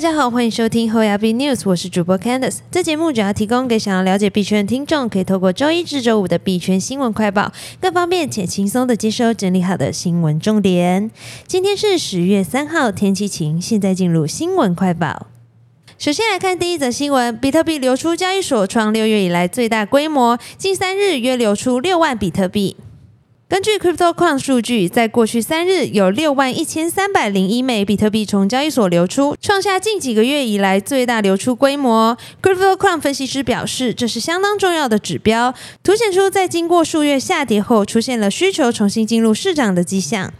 大家好，欢迎收听后牙币 News，我是主播 Candice。这节目主要提供给想要了解币圈的听众，可以透过周一至周五的币圈新闻快报，更方便且轻松的接收整理好的新闻重点。今天是十月三号，天气晴。现在进入新闻快报。首先来看第一则新闻，比特币流出交易所创六月以来最大规模，近三日约流出六万比特币。根据 CryptoQuant 数据，在过去三日有六万一千三百零一枚比特币从交易所流出，创下近几个月以来最大流出规模。CryptoQuant 分析师表示，这是相当重要的指标，凸显出在经过数月下跌后，出现了需求重新进入市场的迹象。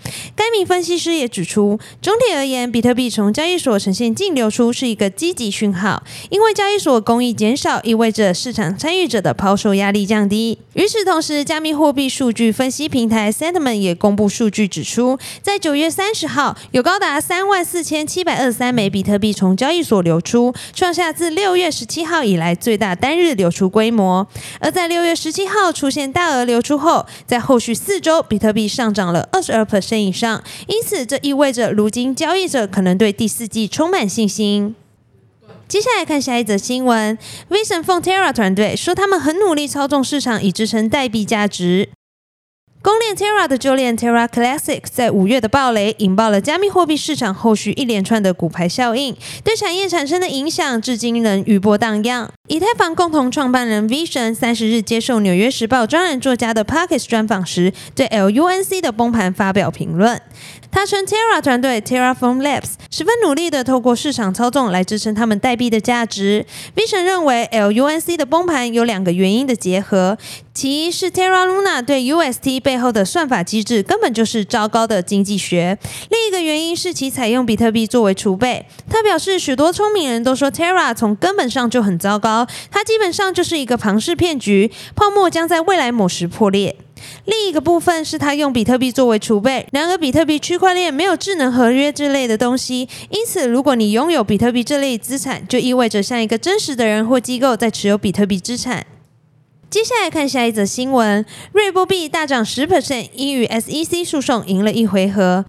该名分析师也指出，总体而言，比特币从交易所呈现净流出是一个积极讯号，因为交易所供应减少，意味着市场参与者的抛售压力降低。与此同时，加密货币数据分析平台 Sentiment 也公布数据指出，在九月三十号，有高达三万四千七百二十三枚比特币从交易所流出，创下自六月十七号以来最大单日流出规模。而在六月十七号出现大额流出后，在后续四周，比特币上涨了二十二 percent 以上，因此这意味着如今交易者可能对第四季充满信心。接下来看下一则新闻，Vision f o n Terra 团队说，他们很努力操纵市场，以支撑代币价值。公链 Terra 的旧链 Terra Classic 在五月的暴雷，引爆了加密货币市场后续一连串的股牌效应，对产业产生的影响至今仍余波荡漾。以太坊共同创办人 Vision 三十日接受《纽约时报》专栏作家的 Pockets 专访时，对 LUNC 的崩盘发表评论。他称，Terra 团队 Terraform Labs 十分努力的透过市场操纵来支撑他们代币的价值。Vision 认为，LUNC 的崩盘有两个原因的结合，其一是 Terra Luna 对 UST 背后的算法机制根本就是糟糕的经济学，另一个原因是其采用比特币作为储备。他表示，许多聪明人都说 Terra 从根本上就很糟糕，它基本上就是一个庞氏骗局，泡沫将在未来某时破裂。另一个部分是他用比特币作为储备，然而比特币区块链没有智能合约之类的东西，因此如果你拥有比特币这类资产，就意味着像一个真实的人或机构在持有比特币资产。接下来看下一则新闻，瑞波币大涨十 percent，因与 SEC 诉讼赢了一回合。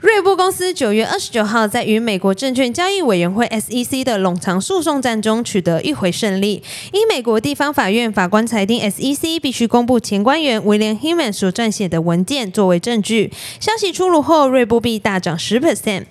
瑞波公司九月二十九号在与美国证券交易委员会 SEC 的冗长诉讼战中取得一回胜利，因美国地方法院法官裁定 SEC 必须公布前官员威廉 Heman 所撰写的文件作为证据。消息出炉后，瑞波币大涨十 percent。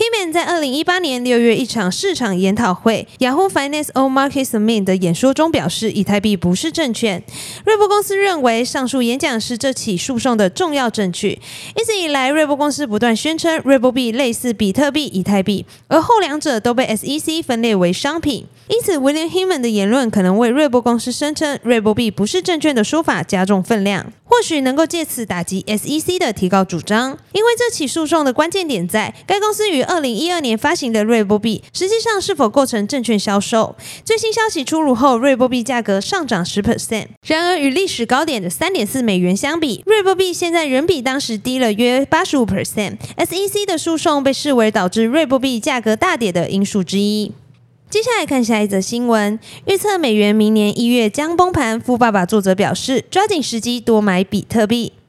Heman 在二零一八年六月一场市场研讨会 Yahoo Finance All Market Summit 的演说中表示，以太币不是证券。瑞波公司认为上述演讲是这起诉讼的重要证据。一直以来，瑞波公司不断宣称瑞波币类似比特币、以太币，而后两者都被 SEC 分列为商品。因此，William Heman 的言论可能为瑞波公司声称瑞波币不是证券的说法加重分量，或许能够借此打击 SEC 的提高主张。因为这起诉讼的关键点在该公司与二零一二年发行的瑞波币实际上是否构成证券销售。最新消息出炉后，瑞波币价格上涨十 percent。然而，与历史高点的三点四美元相比，瑞波币现在仍比当时低了约八十五 percent。SEC 的诉讼被视为导致瑞波币价格大跌的因素之一。接下来看下一则新闻，预测美元明年一月将崩盘。富爸爸作者表示，抓紧时机多买比特币。《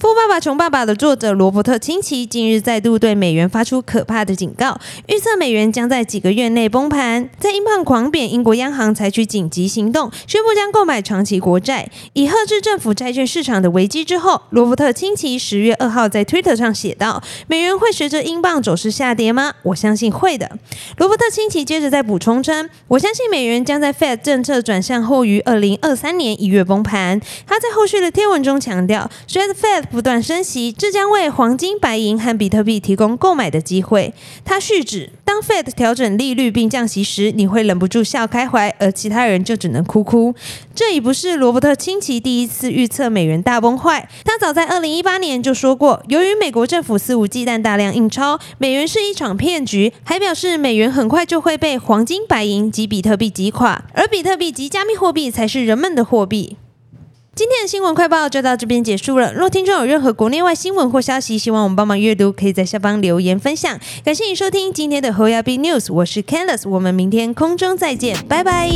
富爸爸穷爸爸》的作者罗伯特清崎近日再度对美元发出可怕的警告，预测美元将在几个月内崩盘。在英镑狂贬，英国央行采取紧急行动，宣布将购买长期国债，以遏制政府债券市场的危机。之后，罗伯特清崎十月二号在 Twitter 上写道：“美元会随着英镑走势下跌吗？我相信会的。”罗伯特清崎接着再补充称：“我相信美元将在 Fed 政策转向后于二零二三年一月崩盘。”他在后续的贴文中强调：“随着 Fed 不断升息，这将为黄金、白银和比特币提供购买的机会。他续指，当 Fed 调整利率并降息时，你会忍不住笑开怀，而其他人就只能哭哭。这已不是罗伯特清崎第一次预测美元大崩坏。他早在二零一八年就说过，由于美国政府肆无忌惮大量印钞，美元是一场骗局，还表示美元很快就会被黄金、白银及比特币击垮，而比特币及加密货币才是人们的货币。今天的新闻快报就到这边结束了。若听众有任何国内外新闻或消息，希望我们帮忙阅读，可以在下方留言分享。感谢你收听今天的侯亚 B News，我是 Candice，我们明天空中再见，拜拜。